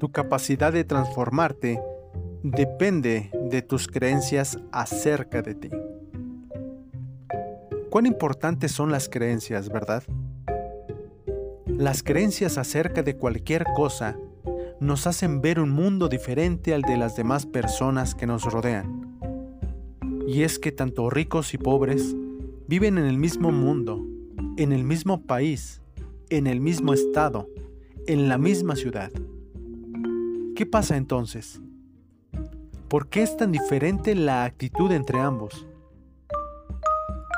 tu capacidad de transformarte depende de tus creencias acerca de ti. Cuán importantes son las creencias, ¿verdad? Las creencias acerca de cualquier cosa nos hacen ver un mundo diferente al de las demás personas que nos rodean. Y es que tanto ricos y pobres viven en el mismo mundo, en el mismo país, en el mismo estado, en la misma ciudad. ¿Qué pasa entonces? ¿Por qué es tan diferente la actitud entre ambos?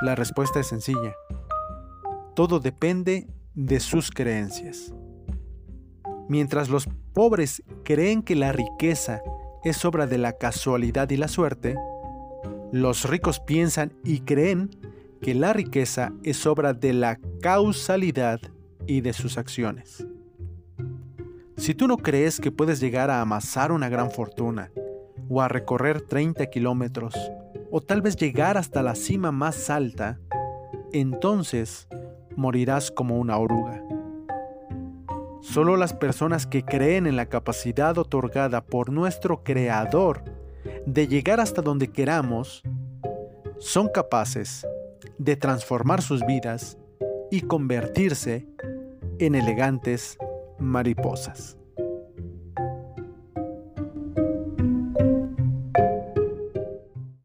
La respuesta es sencilla. Todo depende de sus creencias. Mientras los pobres creen que la riqueza es obra de la casualidad y la suerte, los ricos piensan y creen que la riqueza es obra de la causalidad y de sus acciones. Si tú no crees que puedes llegar a amasar una gran fortuna, o a recorrer 30 kilómetros, o tal vez llegar hasta la cima más alta, entonces morirás como una oruga. Solo las personas que creen en la capacidad otorgada por nuestro Creador de llegar hasta donde queramos, son capaces de transformar sus vidas y convertirse en elegantes mariposas.